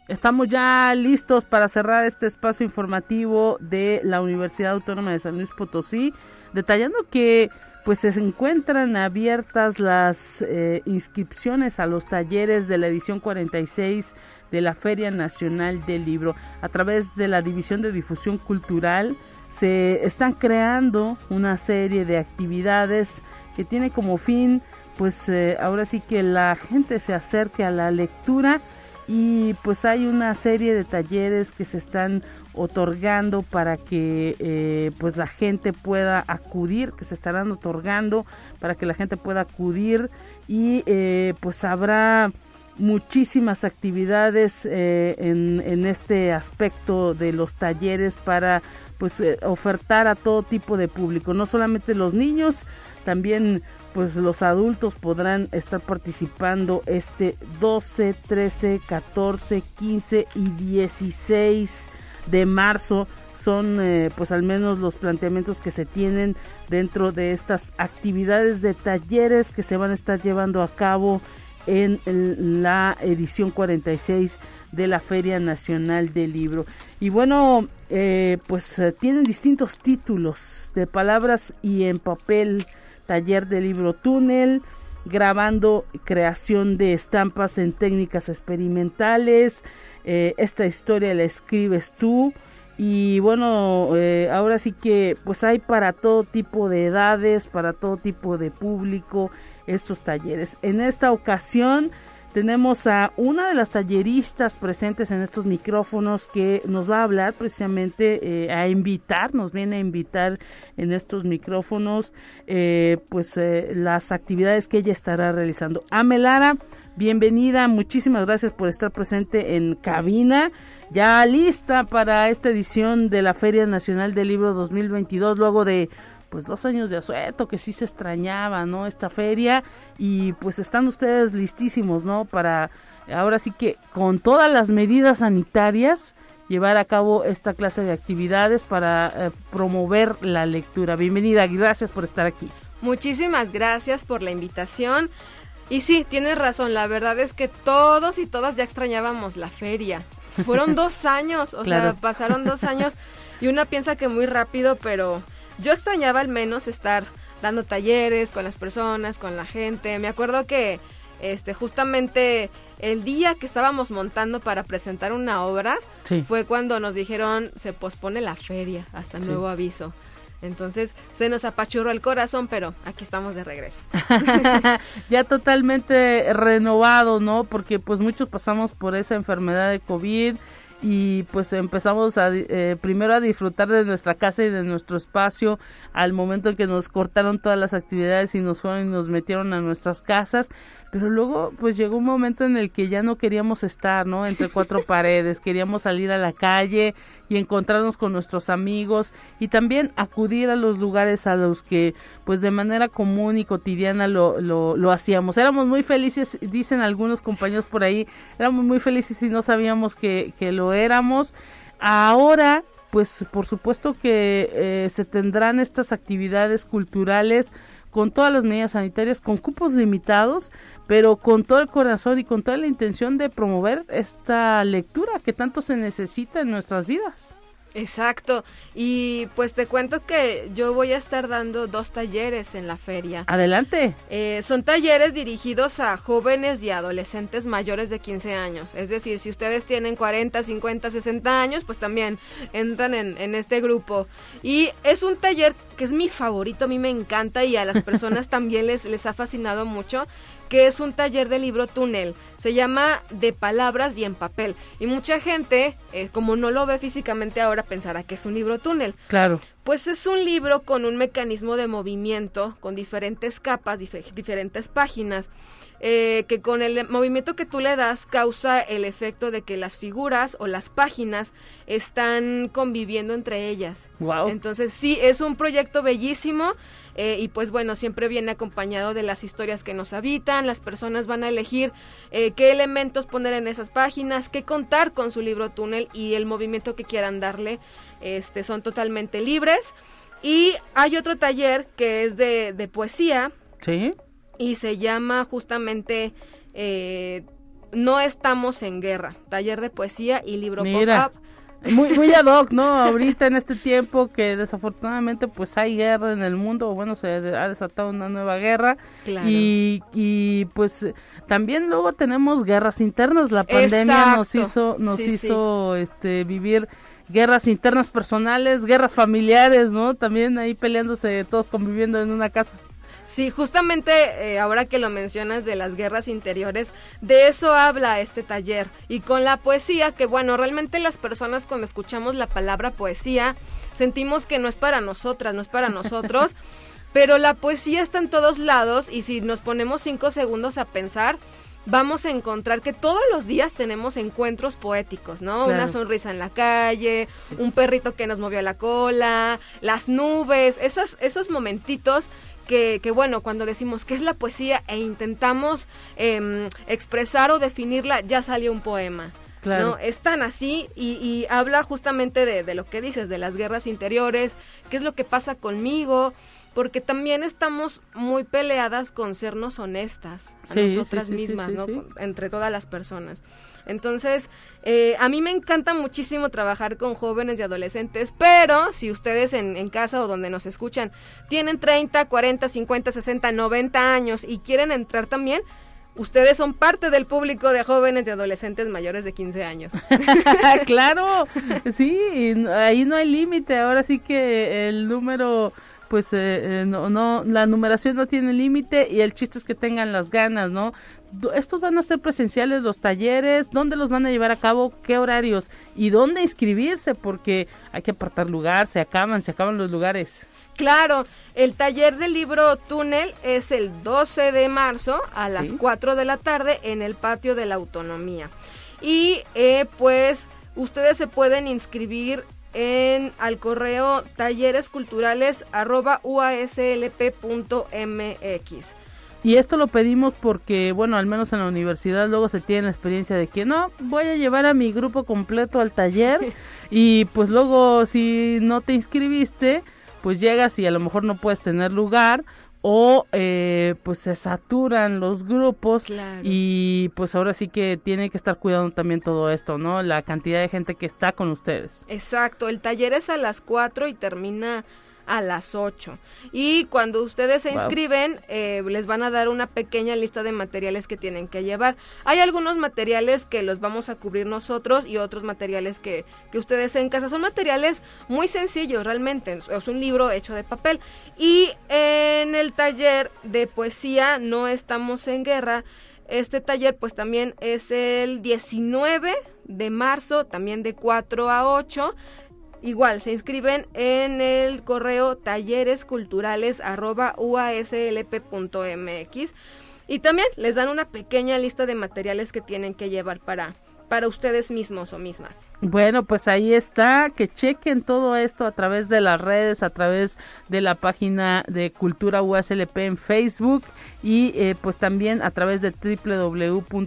Estamos ya listos para cerrar este espacio informativo de la Universidad Autónoma de San Luis Potosí, detallando que pues se encuentran abiertas las eh, inscripciones a los talleres de la edición 46 de la Feria Nacional del Libro a través de la División de Difusión Cultural se están creando una serie de actividades que tiene como fin pues eh, ahora sí que la gente se acerque a la lectura y pues hay una serie de talleres que se están otorgando para que eh, pues la gente pueda acudir que se estarán otorgando para que la gente pueda acudir y eh, pues habrá muchísimas actividades en, en este aspecto de los talleres para pues eh, ofertar a todo tipo de público, no solamente los niños, también pues los adultos podrán estar participando este 12, 13, 14, 15 y 16 de marzo. Son eh, pues al menos los planteamientos que se tienen dentro de estas actividades de talleres que se van a estar llevando a cabo en la edición 46 de la Feria Nacional del Libro. Y bueno, eh, pues eh, tienen distintos títulos de palabras y en papel, taller de libro túnel, grabando creación de estampas en técnicas experimentales, eh, esta historia la escribes tú, y bueno, ahora sí que pues hay para todo tipo de edades, para todo tipo de público estos talleres. En esta ocasión tenemos a una de las talleristas presentes en estos micrófonos que nos va a hablar precisamente eh, a invitar, nos viene a invitar en estos micrófonos eh, pues eh, las actividades que ella estará realizando. Amelara, bienvenida, muchísimas gracias por estar presente en cabina, ya lista para esta edición de la Feria Nacional del Libro 2022, luego de pues dos años de asueto, que sí se extrañaba, ¿no? Esta feria y pues están ustedes listísimos, ¿no? Para ahora sí que con todas las medidas sanitarias llevar a cabo esta clase de actividades para eh, promover la lectura. Bienvenida, gracias por estar aquí. Muchísimas gracias por la invitación. Y sí, tienes razón, la verdad es que todos y todas ya extrañábamos la feria. Fueron dos años, o sea, pasaron dos años y una piensa que muy rápido, pero yo extrañaba al menos estar dando talleres con las personas, con la gente. Me acuerdo que este justamente el día que estábamos montando para presentar una obra fue cuando nos dijeron se pospone la feria hasta nuevo aviso. Entonces se nos apachurró el corazón, pero aquí estamos de regreso. ya totalmente renovado, ¿no? Porque pues muchos pasamos por esa enfermedad de COVID y pues empezamos a eh, primero a disfrutar de nuestra casa y de nuestro espacio al momento en que nos cortaron todas las actividades y nos fueron y nos metieron a nuestras casas pero luego pues llegó un momento en el que ya no queríamos estar, ¿no? Entre cuatro paredes, queríamos salir a la calle y encontrarnos con nuestros amigos y también acudir a los lugares a los que pues de manera común y cotidiana lo, lo, lo hacíamos. Éramos muy felices, dicen algunos compañeros por ahí, éramos muy felices y no sabíamos que, que lo éramos. Ahora pues por supuesto que eh, se tendrán estas actividades culturales con todas las medidas sanitarias, con cupos limitados, pero con todo el corazón y con toda la intención de promover esta lectura que tanto se necesita en nuestras vidas. Exacto. Y pues te cuento que yo voy a estar dando dos talleres en la feria. Adelante. Eh, son talleres dirigidos a jóvenes y adolescentes mayores de 15 años. Es decir, si ustedes tienen 40, 50, 60 años, pues también entran en, en este grupo. Y es un taller que es mi favorito, a mí me encanta y a las personas también les, les ha fascinado mucho que es un taller de libro túnel. Se llama De Palabras y en Papel. Y mucha gente, eh, como no lo ve físicamente ahora, pensará que es un libro túnel. Claro. Pues es un libro con un mecanismo de movimiento, con diferentes capas, diferentes páginas. Eh, que con el movimiento que tú le das causa el efecto de que las figuras o las páginas están conviviendo entre ellas. Wow. Entonces sí, es un proyecto bellísimo eh, y pues bueno, siempre viene acompañado de las historias que nos habitan, las personas van a elegir eh, qué elementos poner en esas páginas, qué contar con su libro túnel y el movimiento que quieran darle, este, son totalmente libres. Y hay otro taller que es de, de poesía. Sí y se llama justamente eh, No estamos en guerra, taller de poesía y libro pop-up. Muy, muy ad hoc, ¿no? Ahorita en este tiempo que desafortunadamente pues hay guerra en el mundo, bueno, se ha desatado una nueva guerra y, y pues también luego tenemos guerras internas, la pandemia nos hizo nos hizo este vivir guerras internas personales, guerras familiares, ¿no? También ahí peleándose todos conviviendo en una casa. Sí, justamente eh, ahora que lo mencionas de las guerras interiores, de eso habla este taller. Y con la poesía, que bueno, realmente las personas cuando escuchamos la palabra poesía, sentimos que no es para nosotras, no es para nosotros. pero la poesía está en todos lados y si nos ponemos cinco segundos a pensar, vamos a encontrar que todos los días tenemos encuentros poéticos, ¿no? Una sonrisa en la calle, un perrito que nos movió la cola, las nubes, esos, esos momentitos que, que, bueno, cuando decimos qué es la poesía e intentamos eh, expresar o definirla, ya salió un poema. Claro. ¿no? Es tan así y, y habla justamente de, de, lo que dices, de las guerras interiores, qué es lo que pasa conmigo, porque también estamos muy peleadas con sernos honestas a sí, nosotras sí, sí, mismas, ¿no? Entre todas las personas. Entonces, eh, a mí me encanta muchísimo trabajar con jóvenes y adolescentes, pero si ustedes en, en, casa o donde nos escuchan tienen 30, 40, 50, 60, 90 años y quieren entrar también, ustedes son parte del público de jóvenes y adolescentes mayores de 15 años. claro, sí, ahí no hay límite, ahora sí que el número pues eh, no, no, la numeración no tiene límite y el chiste es que tengan las ganas, ¿no? Estos van a ser presenciales los talleres, ¿dónde los van a llevar a cabo? ¿Qué horarios? ¿Y dónde inscribirse? Porque hay que apartar lugar, se acaban, se acaban los lugares. Claro, el taller del libro Túnel es el 12 de marzo a las ¿Sí? 4 de la tarde en el patio de la autonomía. Y eh, pues ustedes se pueden inscribir en al correo talleresculturales arroba uaslp.mx. Y esto lo pedimos porque, bueno, al menos en la universidad luego se tiene la experiencia de que no, voy a llevar a mi grupo completo al taller y pues luego si no te inscribiste, pues llegas y a lo mejor no puedes tener lugar o eh, pues se saturan los grupos claro. y pues ahora sí que tiene que estar cuidando también todo esto, ¿no? La cantidad de gente que está con ustedes. Exacto, el taller es a las 4 y termina a las 8. Y cuando ustedes se wow. inscriben, eh, les van a dar una pequeña lista de materiales que tienen que llevar. Hay algunos materiales que los vamos a cubrir nosotros y otros materiales que, que ustedes en casa. Son materiales muy sencillos realmente. Es un libro hecho de papel. Y en el taller de poesía no estamos en guerra. Este taller pues también es el 19 de marzo, también de 4 a 8 igual se inscriben en el correo talleresculturales@uaslp.mx y también les dan una pequeña lista de materiales que tienen que llevar para para ustedes mismos o mismas. Bueno, pues ahí está, que chequen todo esto a través de las redes, a través de la página de Cultura USLP en Facebook y eh, pues también a través de www.uslp.mx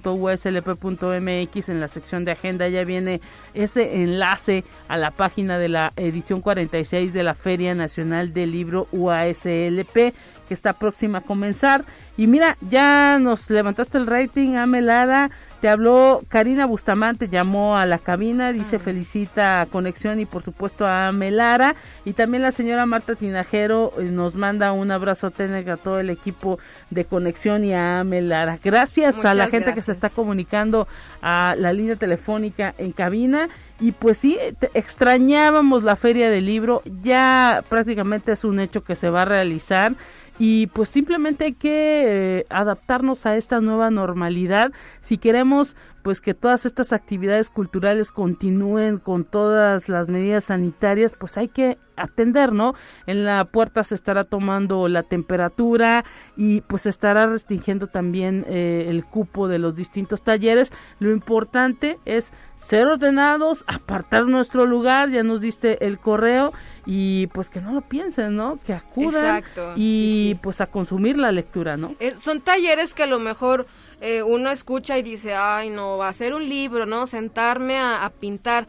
en la sección de agenda ya viene ese enlace a la página de la edición 46 de la Feria Nacional del Libro UASLP que está próxima a comenzar. Y mira, ya nos levantaste el rating, Amelara. Te habló Karina Bustamante, llamó a la cabina, dice ah. felicita a Conexión y por supuesto a Melara. Y también la señora Marta Tinajero eh, nos manda un abrazo técnico a todo el equipo de Conexión y a Melara. Gracias Muchas a la gente gracias. que se está comunicando a la línea telefónica en cabina. Y pues sí, extrañábamos la feria del libro, ya prácticamente es un hecho que se va a realizar y pues simplemente hay que eh, adaptarnos a esta nueva normalidad. Si queremos pues que todas estas actividades culturales continúen con todas las medidas sanitarias, pues hay que atender, ¿no? En la puerta se estará tomando la temperatura y pues se estará restringiendo también eh, el cupo de los distintos talleres. Lo importante es ser ordenados, apartar nuestro lugar, ya nos diste el correo y pues que no lo piensen, ¿no? Que acudan Exacto, y sí, sí. pues a consumir la lectura, ¿no? Eh, son talleres que a lo mejor eh, uno escucha y dice, ay, no, va a ser un libro, ¿no? Sentarme a, a pintar.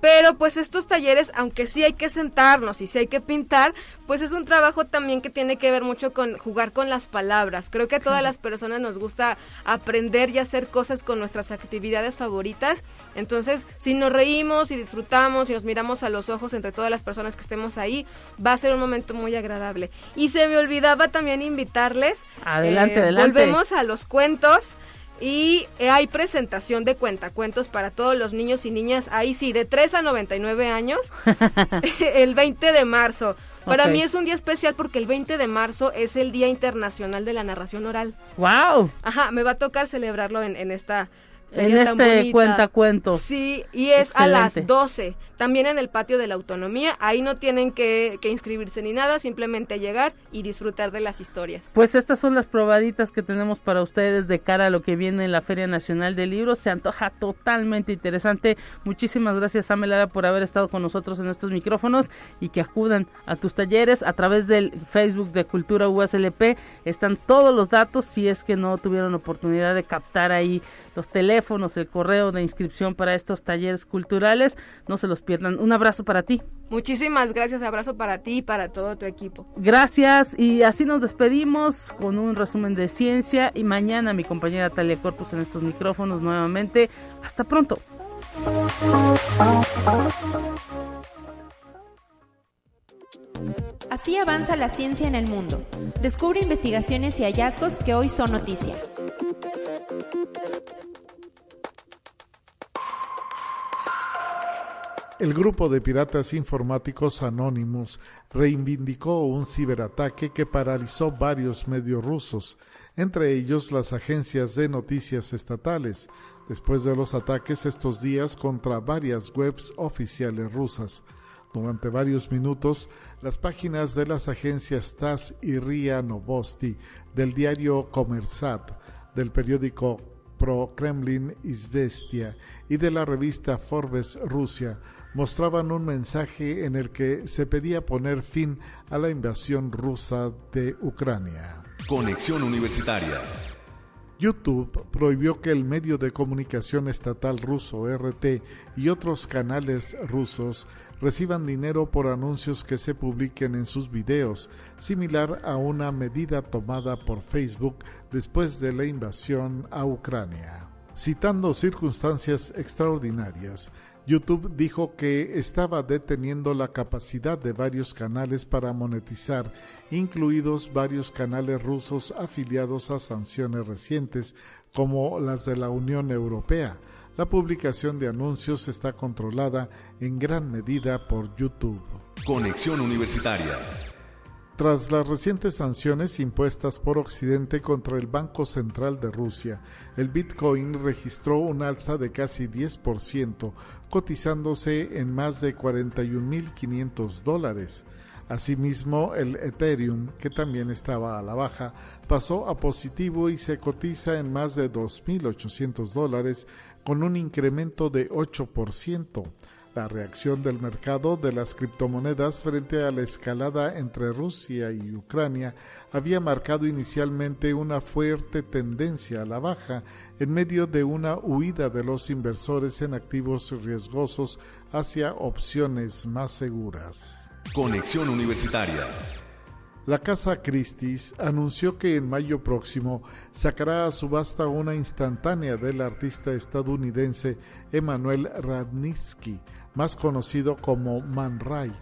Pero pues estos talleres, aunque sí hay que sentarnos y sí hay que pintar, pues es un trabajo también que tiene que ver mucho con jugar con las palabras. Creo que a todas las personas nos gusta aprender y hacer cosas con nuestras actividades favoritas. Entonces, si nos reímos y disfrutamos y nos miramos a los ojos entre todas las personas que estemos ahí, va a ser un momento muy agradable. Y se me olvidaba también invitarles. Adelante, eh, adelante. Volvemos a los cuentos. Y hay presentación de cuentacuentos para todos los niños y niñas, ahí sí, de 3 a 99 años, el 20 de marzo. Para okay. mí es un día especial porque el 20 de marzo es el Día Internacional de la Narración Oral. ¡Wow! Ajá, me va a tocar celebrarlo en, en esta en este cuenta cuentos. Sí, y es a las 12. También en el patio de la autonomía. Ahí no tienen que, que, inscribirse ni nada, simplemente llegar y disfrutar de las historias. Pues estas son las probaditas que tenemos para ustedes de cara a lo que viene en la Feria Nacional del Libro. Se antoja totalmente interesante. Muchísimas gracias, Amelara, por haber estado con nosotros en estos micrófonos y que acudan a tus talleres a través del Facebook de Cultura USLP. Están todos los datos si es que no tuvieron oportunidad de captar ahí los teléfonos, el correo de inscripción para estos talleres culturales. No se los pierdan. Un abrazo para ti. Muchísimas gracias, abrazo para ti y para todo tu equipo. Gracias y así nos despedimos con un resumen de ciencia y mañana mi compañera Talia Corpus en estos micrófonos nuevamente. Hasta pronto. Así avanza la ciencia en el mundo. Descubre investigaciones y hallazgos que hoy son noticia. El grupo de piratas informáticos anónimos reivindicó un ciberataque que paralizó varios medios rusos, entre ellos las agencias de noticias estatales, después de los ataques estos días contra varias webs oficiales rusas. Durante varios minutos, las páginas de las agencias TASS y RIA Novosti, del diario Komersat, del periódico Pro Kremlin Izvestia y de la revista Forbes Rusia mostraban un mensaje en el que se pedía poner fin a la invasión rusa de Ucrania. Conexión Universitaria. YouTube prohibió que el medio de comunicación estatal ruso RT y otros canales rusos reciban dinero por anuncios que se publiquen en sus videos, similar a una medida tomada por Facebook después de la invasión a Ucrania. Citando circunstancias extraordinarias, YouTube dijo que estaba deteniendo la capacidad de varios canales para monetizar, incluidos varios canales rusos afiliados a sanciones recientes, como las de la Unión Europea. La publicación de anuncios está controlada en gran medida por YouTube. Conexión Universitaria. Tras las recientes sanciones impuestas por Occidente contra el Banco Central de Rusia, el Bitcoin registró un alza de casi 10%, cotizándose en más de 41.500 dólares. Asimismo, el Ethereum, que también estaba a la baja, pasó a positivo y se cotiza en más de 2.800 dólares, con un incremento de 8%. La reacción del mercado de las criptomonedas frente a la escalada entre Rusia y Ucrania había marcado inicialmente una fuerte tendencia a la baja en medio de una huida de los inversores en activos riesgosos hacia opciones más seguras. Conexión Universitaria la Casa Christie's anunció que en mayo próximo sacará a subasta una instantánea del artista estadounidense Emanuel Radnitsky, más conocido como Man Ray,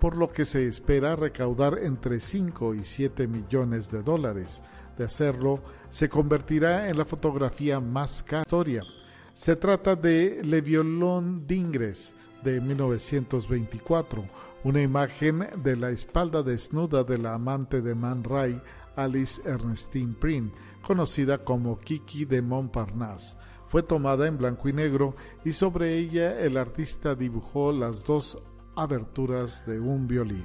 por lo que se espera recaudar entre 5 y 7 millones de dólares. De hacerlo, se convertirá en la fotografía más cara Se trata de Le Violon d'Ingres de 1924, una imagen de la espalda desnuda de la amante de Man Ray, Alice Ernestine Prin, conocida como Kiki de Montparnasse. Fue tomada en blanco y negro y sobre ella el artista dibujó las dos aberturas de un violín.